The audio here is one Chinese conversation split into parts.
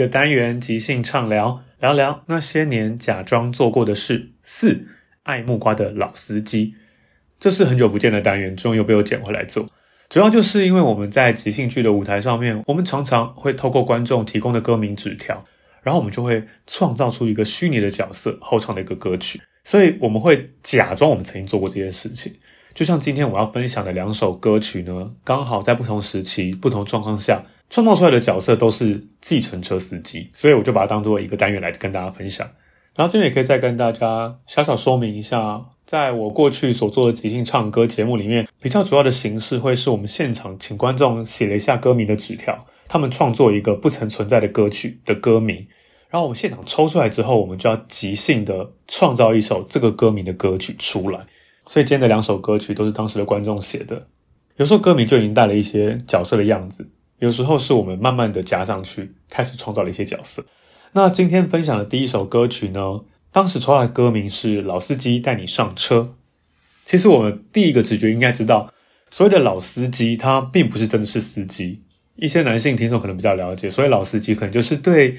个单元即兴畅聊，聊聊那些年假装做过的事。四，爱木瓜的老司机，这是很久不见的单元，终于又被我捡回来做。主要就是因为我们在即兴剧的舞台上面，我们常常会透过观众提供的歌名纸条，然后我们就会创造出一个虚拟的角色，后唱的一个歌曲。所以我们会假装我们曾经做过这件事情。就像今天我要分享的两首歌曲呢，刚好在不同时期、不同状况下。创造出来的角色都是计程车司机，所以我就把它当做一个单元来跟大家分享。然后这边也可以再跟大家小小说明一下，在我过去所做的即兴唱歌节目里面，比较主要的形式会是我们现场请观众写了一下歌名的纸条，他们创作一个不曾存在的歌曲的歌名，然后我们现场抽出来之后，我们就要即兴的创造一首这个歌名的歌曲出来。所以今天的两首歌曲都是当时的观众写的，有时候歌名就已经带了一些角色的样子。有时候是我们慢慢的加上去，开始创造了一些角色。那今天分享的第一首歌曲呢，当时出来的歌名是《老司机带你上车》。其实我们第一个直觉应该知道，所谓的老司机，他并不是真的是司机。一些男性听众可能比较了解，所谓老司机可能就是对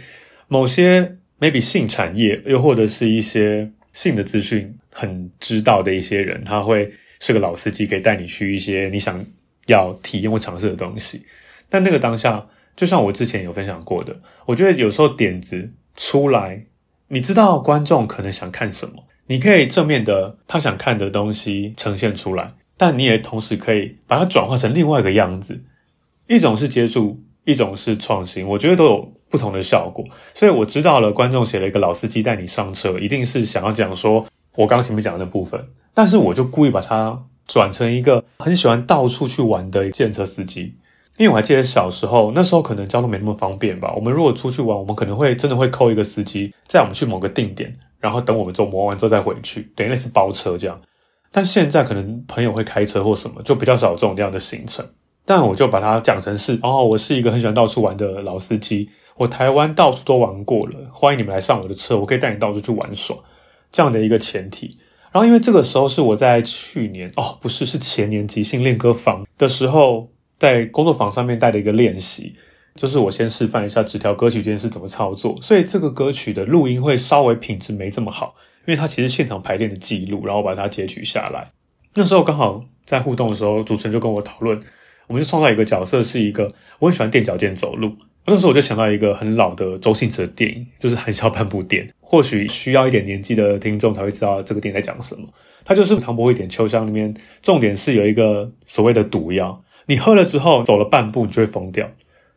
某些 maybe 性产业，又或者是一些性的资讯很知道的一些人，他会是个老司机，可以带你去一些你想要体验或尝试的东西。但那个当下，就像我之前有分享过的，我觉得有时候点子出来，你知道观众可能想看什么，你可以正面的他想看的东西呈现出来，但你也同时可以把它转化成另外一个样子。一种是接触，一种是创新，我觉得都有不同的效果。所以我知道了，观众写了一个老司机带你上车，一定是想要讲说我刚前面讲的部分，但是我就故意把它转成一个很喜欢到处去玩的计程车司机。因为我还记得小时候，那时候可能交通没那么方便吧。我们如果出去玩，我们可能会真的会扣一个司机载我们去某个定点，然后等我们做磨完之后再回去，等于类似包车这样。但现在可能朋友会开车或什么，就比较少这种这样的行程。但我就把它讲成是，哦，我是一个很喜欢到处玩的老司机，我台湾到处都玩过了，欢迎你们来上我的车，我可以带你到处去玩耍，这样的一个前提。然后因为这个时候是我在去年，哦，不是，是前年即兴练歌房的时候。在工作坊上面带的一个练习，就是我先示范一下纸条歌曲这件事怎么操作，所以这个歌曲的录音会稍微品质没这么好，因为它其实现场排练的记录，然后把它截取下来。那时候刚好在互动的时候，主持人就跟我讨论，我们就创造一个角色，是一个我很喜欢踮脚尖走路。那时候我就想到一个很老的周星驰的电影，就是《含笑半步癫》，或许需要一点年纪的听众才会知道这个电影在讲什么。它就是唐伯虎点秋香里面，重点是有一个所谓的毒药。你喝了之后走了半步，你就会疯掉。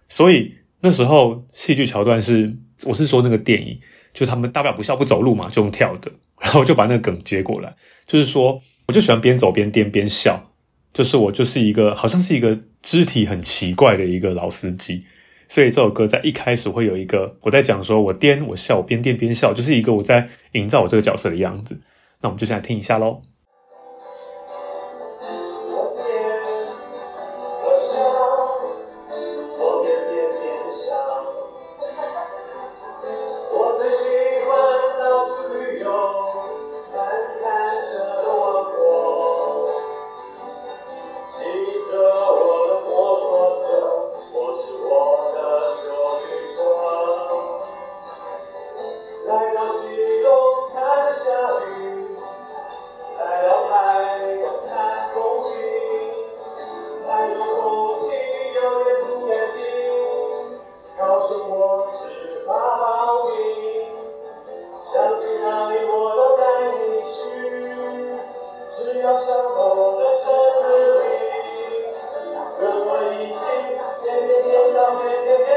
所以那时候戏剧桥段是，我是说那个电影，就他们大不了不笑不走路嘛，就用跳的，然后就把那个梗接过来，就是说，我就喜欢边走边颠边笑，就是我就是一个好像是一个肢体很奇怪的一个老司机，所以这首歌在一开始会有一个我在讲说我颠我笑我边颠边笑，就是一个我在营造我这个角色的样子。那我们就先来听一下喽。 ရှင်ပြေကြောင့်ပဲ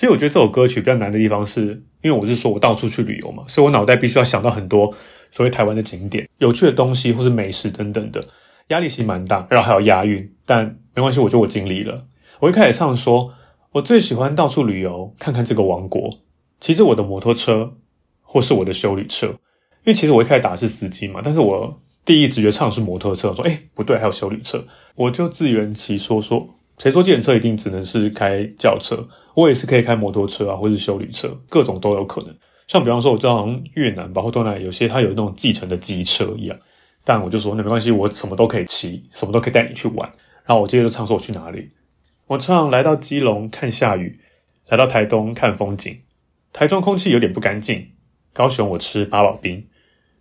其实我觉得这首歌曲比较难的地方是，因为我是说我到处去旅游嘛，所以我脑袋必须要想到很多所谓台湾的景点、有趣的东西或是美食等等的，压力其实蛮大，然后还要押韵，但没关系，我觉得我尽力了。我一开始唱说，我最喜欢到处旅游，看看这个王国，骑着我的摩托车或是我的修旅车，因为其实我一开始打的是司机嘛，但是我第一直觉唱的是摩托车，说诶不对，还有修旅车，我就自圆其说说。谁说计程车一定只能是开轿车？我也是可以开摩托车啊，或是修旅车，各种都有可能。像比方说，我知道好像越南吧，或东南亚有些它有那种计程的机车一样。但我就说那没关系，我什么都可以骑，什么都可以带你去玩。然后我接着就唱说我去哪里，我唱来到基隆看下雨，来到台东看风景，台中空气有点不干净，高雄我吃八宝冰，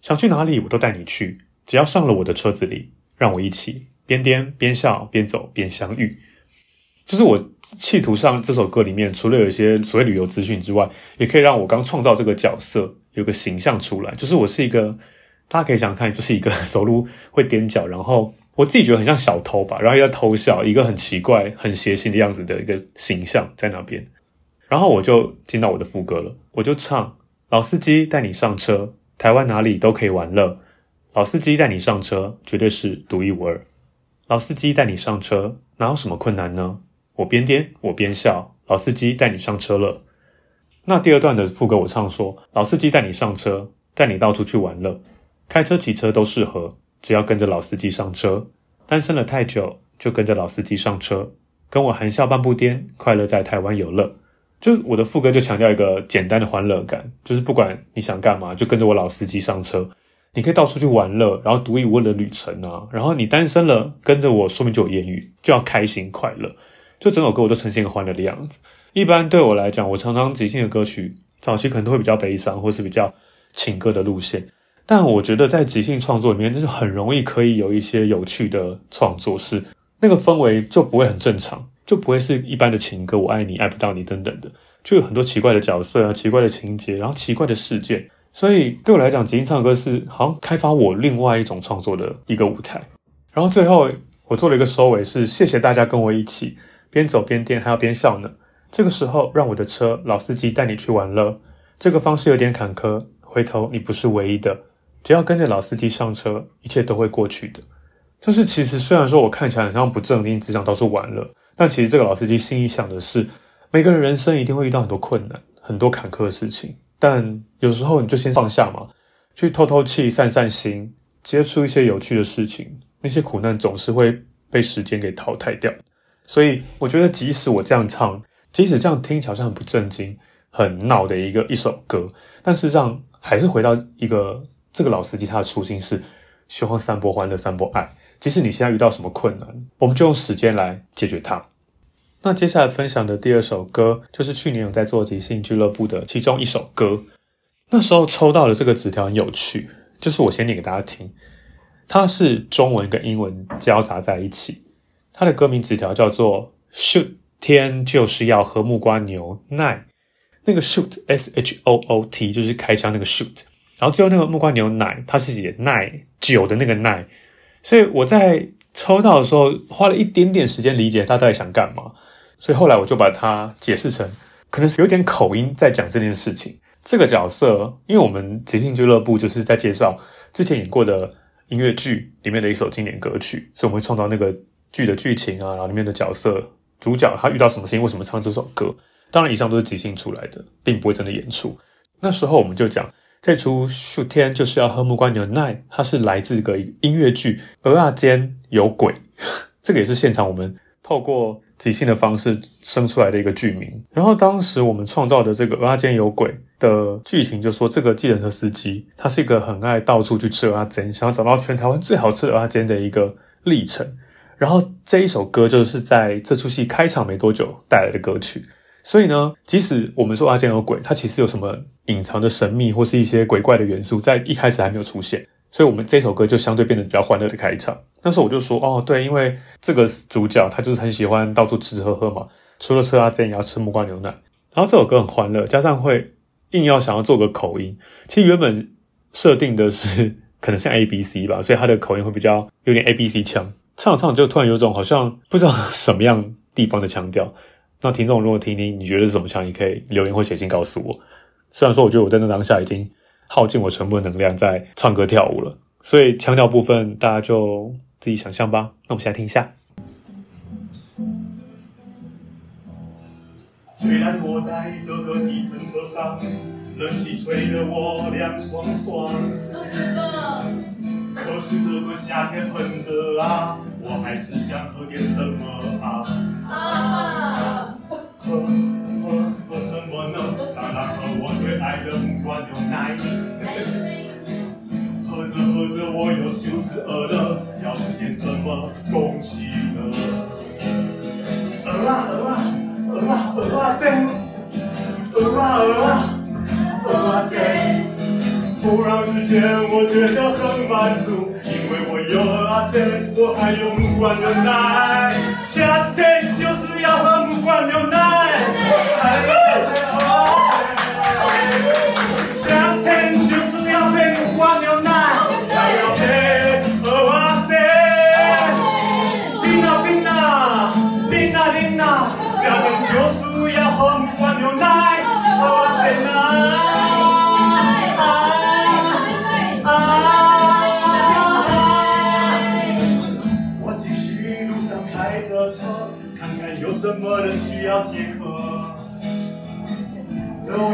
想去哪里我都带你去，只要上了我的车子里，让我一起边颠边笑边走边相遇。就是我企图上这首歌里面，除了有一些所谓旅游资讯之外，也可以让我刚创造这个角色有个形象出来。就是我是一个，大家可以想看，就是一个走路会踮脚，然后我自己觉得很像小偷吧，然后又在偷笑，一个很奇怪、很邪性的样子的一个形象在那边。然后我就进到我的副歌了，我就唱：老司机带你上车，台湾哪里都可以玩乐。老司机带你上车，绝对是独一无二。老司机带你上车，哪有什么困难呢？我边颠我边笑，老司机带你上车了。那第二段的副歌我唱说：老司机带你上车，带你到处去玩乐，开车骑车都适合，只要跟着老司机上车。单身了太久，就跟着老司机上车，跟我含笑半步颠，快乐在台湾游乐。就我的副歌就强调一个简单的欢乐感，就是不管你想干嘛，就跟着我老司机上车，你可以到处去玩乐，然后独一无二的旅程啊。然后你单身了，跟着我说明就有艳遇，就要开心快乐。就整首歌我都呈现一个欢乐的样子。一般对我来讲，我常常即兴的歌曲，早期可能都会比较悲伤，或是比较情歌的路线。但我觉得在即兴创作里面，那就很容易可以有一些有趣的创作，是那个氛围就不会很正常，就不会是一般的情歌，我爱你，爱不到你等等的，就有很多奇怪的角色啊，奇怪的情节，然后奇怪的事件。所以对我来讲，即兴唱歌是好像开发我另外一种创作的一个舞台。然后最后我做了一个收尾，是谢谢大家跟我一起边走边电，还要边笑呢。这个时候，让我的车老司机带你去玩乐。这个方式有点坎坷，回头你不是唯一的。只要跟着老司机上车，一切都会过去的。就是其实虽然说我看起来好像不正经，只想到处玩乐，但其实这个老司机心里想的是，每个人人生一定会遇到很多困难、很多坎坷的事情，但有时候你就先放下嘛，去透透气、散散心，接触一些有趣的事情。那些苦难总是会被时间给淘汰掉。所以我觉得，即使我这样唱，即使这样听起来好像很不正经、很闹的一个一首歌，但事实上还是回到一个这个老司机他的初心是希望散播欢乐、散播爱。即使你现在遇到什么困难，我们就用时间来解决它。那接下来分享的第二首歌，就是去年有在做即兴俱乐部的其中一首歌。那时候抽到的这个纸条很有趣，就是我先念给大家听。它是中文跟英文交杂在一起。它的歌名纸条叫做 “shoot 天就是要喝木瓜牛奶”，那个 shoot s h o o t 就是开枪那个 shoot，然后最后那个木瓜牛奶，它是也耐酒的那个耐。所以我在抽到的时候花了一点点时间理解他到底想干嘛，所以后来我就把它解释成可能是有点口音在讲这件事情。这个角色，因为我们即兴俱乐部就是在介绍之前演过的音乐剧里面的一首经典歌曲，所以我们会创造那个剧的剧情啊，然后里面的角色主角他遇到什么事情，为什么唱这首歌。当然以上都是即兴出来的，并不会真的演出。那时候我们就讲。这出《shoot 天就是要喝木瓜牛奶》，它是来自一个音乐剧《蚵仔煎有鬼》，这个也是现场我们透过即兴的方式生出来的一个剧名。然后当时我们创造的这个《蚵仔煎有鬼》的剧情，就说这个计程车司机他是一个很爱到处去吃蚵仔煎，想要找到全台湾最好吃的蚵仔煎的一个历程。然后这一首歌就是在这出戏开场没多久带来的歌曲。所以呢，即使我们说阿健有鬼，它其实有什么隐藏的神秘或是一些鬼怪的元素，在一开始还没有出现，所以我们这首歌就相对变得比较欢乐的开场。那时候我就说，哦，对，因为这个主角他就是很喜欢到处吃吃喝喝嘛，除了吃阿健，也要吃木瓜牛奶。然后这首歌很欢乐，加上会硬要想要做个口音，其实原本设定的是可能像 A B C 吧，所以他的口音会比较有点 A B C 腔，唱着唱着就突然有种好像不知道什么样地方的腔调。那听众如果听听，你觉得是什么腔？你可以留言或写信告诉我。虽然说，我觉得我在那当下已经耗尽我全部的能量在唱歌跳舞了，所以腔调部分大家就自己想象吧。那我们现在听一下。虽然我在这个计程车上，冷气吹得我凉爽爽，可是这个夏天很热啊，我还是想喝点什么啊。啊喝喝喝什么呢？当然喝我最爱的木瓜牛奶。喝着喝着我又肚子饿了，要吃点什么东西呢？饿啊饿啊饿啊饿啊煎！饿啊饿啊饿啊煎！突然之间我觉得很满足，因为我有饿啊煎，我还有木瓜牛奶。夏天就是要喝木瓜牛奶。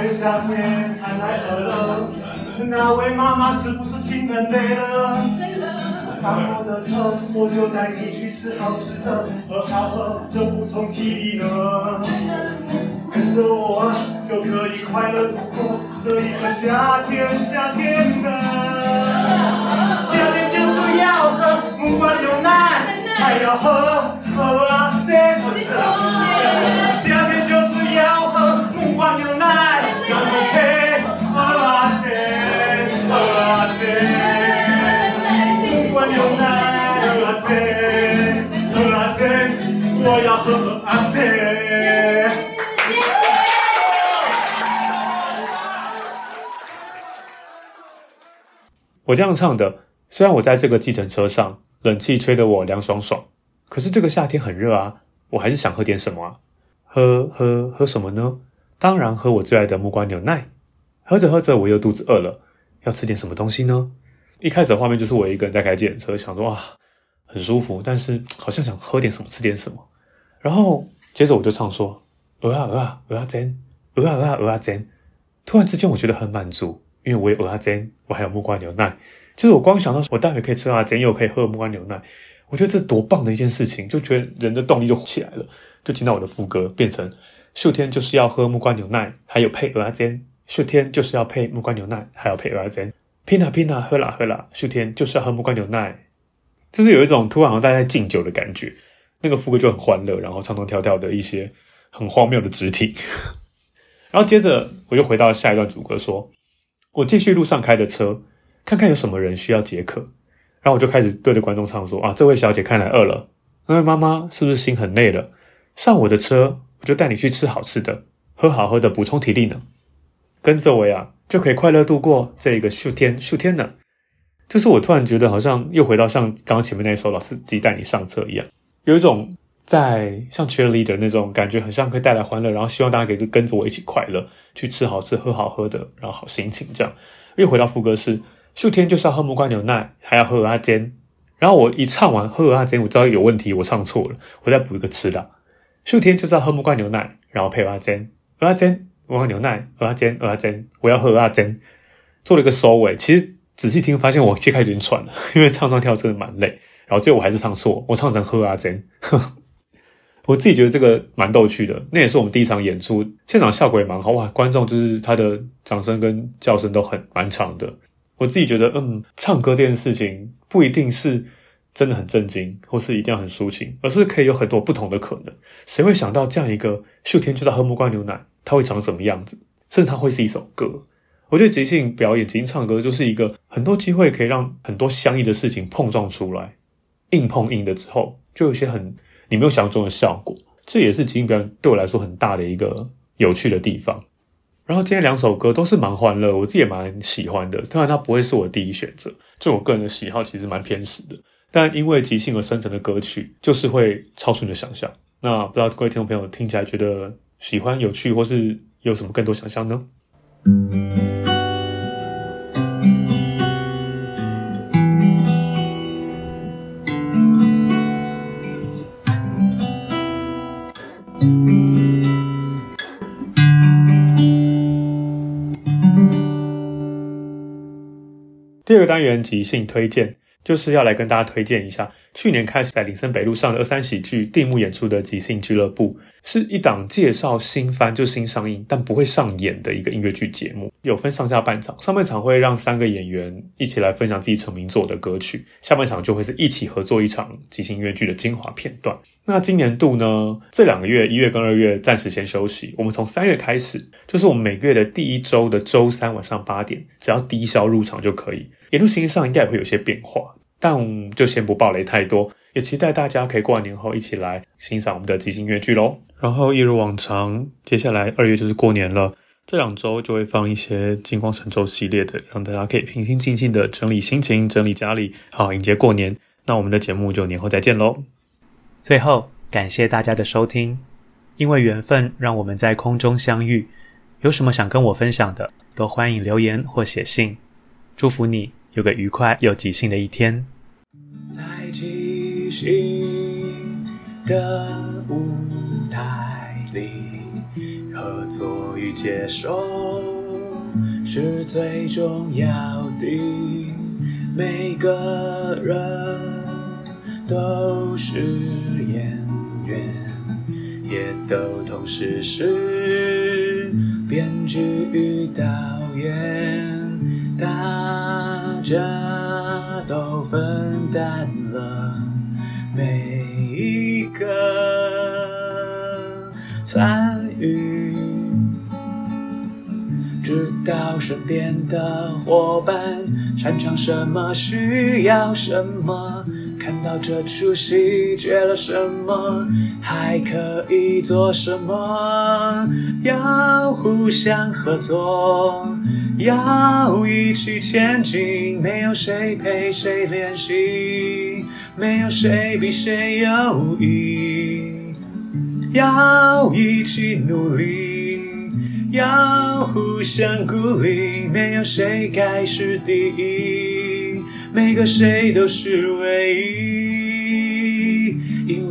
夏天太饿了，那位妈妈是不是心很累了？上我的车，我就带你去吃好吃的，喝好喝的补充体力呢。跟着我就可以快乐度过这一个夏天，夏天的。夏天就是要喝木瓜牛奶，还要喝喝啊，夏天就是要喝木瓜牛奶。木瓜牛奶，喝啊，喝啊，阿姐，我这样唱的，虽然我在这个计程车上，冷气吹得我凉爽爽，可是这个夏天很热啊，我还是想喝点什么啊？喝喝喝什么呢？当然喝我最爱的木瓜牛奶。喝着喝着，我又肚子饿了，要吃点什么东西呢？一开始的画面就是我一个人在开计程车，想说哇，很舒服，但是好像想喝点什么，吃点什么。然后接着我就唱说，鹅啊鹅啊鹅啊煎，鹅啊鹅啊鹅啊煎。突然之间，我觉得很满足。因为我有鹅啊煎，我还有木瓜牛奶，就是我光想到我待会可以吃蚵仔煎，又可以喝木瓜牛奶，我觉得这多棒的一件事情，就觉得人的动力就起来了，就听到我的副歌变成秀天就是要喝木瓜牛奶，还有配蚵仔煎，秀天就是要配木瓜牛奶，还有配蚵仔煎，拼啊拼啊喝啦喝啦，秀天就是要喝木瓜牛奶，就是有一种突然好像大家在敬酒的感觉，那个副歌就很欢乐，然后唱唱跳跳的一些很荒谬的肢体，然后接着我就回到下一段主歌说。我继续路上开的车，看看有什么人需要解渴，然后我就开始对着观众唱说：“啊，这位小姐看来饿了，那位妈妈是不是心很累了？上我的车，我就带你去吃好吃的，喝好喝的，补充体力呢。跟着我呀，就可以快乐度过这一个秀天秀天呢。就是我突然觉得好像又回到像刚刚前面那首老司机带你上车一样，有一种。”在像 cheerleader 那种感觉，很像可以带来欢乐，然后希望大家可以跟着我一起快乐，去吃好吃、喝好喝的，然后好心情这样。又回到副歌是：秀天就是要喝木瓜牛奶，还要喝蚵仔煎。然后我一唱完喝蚵仔煎，我知道有问题，我唱错了，我再补一个吃的。秀天就是要喝木瓜牛奶，然后配蚵仔煎，蚵仔煎，木瓜牛奶，蚵仔煎，蚵仔煎，我要喝蚵仔煎，做了一个收尾。其实仔细听，发现我切开有点喘了，因为唱唱跳真的蛮累。然后最后我还是唱错，我唱成喝蚵仔煎。我自己觉得这个蛮逗趣的，那也是我们第一场演出，现场效果也蛮好哇，观众就是他的掌声跟叫声都很蛮长的。我自己觉得，嗯，唱歌这件事情不一定是真的很正经，或是一定要很抒情，而是可以有很多不同的可能。谁会想到这样一个秀天就在喝木瓜牛奶，它会长什么样子？甚至它会是一首歌。我觉得即兴表演、即兴唱歌就是一个很多机会可以让很多相异的事情碰撞出来，硬碰硬的之后，就有一些很。你没有想象中的效果，这也是即兴表演对我来说很大的一个有趣的地方。然后今天两首歌都是蛮欢乐，我自己也蛮喜欢的。当然，它不会是我第一选择，就我个人的喜好其实蛮偏食的。但因为即兴而生成的歌曲，就是会超出你的想象。那不知道各位听众朋友听起来觉得喜欢、有趣，或是有什么更多想象呢？第二个单元即兴推荐，就是要来跟大家推荐一下，去年开始在林森北路上的二三喜剧定目演出的即兴俱乐部，是一档介绍新番，就新上映但不会上演的一个音乐剧节目，有分上下半场，上半场会让三个演员一起来分享自己成名作的歌曲，下半场就会是一起合作一场即兴音乐剧的精华片段。那今年度呢，这两个月一月跟二月暂时先休息，我们从三月开始，就是我们每个月的第一周的周三晚上八点，只要低消入场就可以。演出形式上应该也会有些变化，但就先不爆雷太多，也期待大家可以过完年后一起来欣赏我们的即兴乐剧喽。然后一如往常，接下来二月就是过年了，这两周就会放一些金光神咒系列的，让大家可以平心静静的整理心情、整理家里，好迎接过年。那我们的节目就年后再见喽。最后感谢大家的收听，因为缘分让我们在空中相遇。有什么想跟我分享的，都欢迎留言或写信。祝福你。有个愉快又即兴的一天。在即兴的舞台里，合作与接受是最重要的。每个人都是演员，也都同时是编剧与导演。大家都分担了每一个参与，知道身边的伙伴擅长什么，需要什么。看到这出戏，缺了什么，还可以做什么？要互相合作，要一起前进。没有谁陪谁练习，没有谁比谁优异。要一起努力，要互相鼓励。没有谁该是第一，每个谁都是唯一。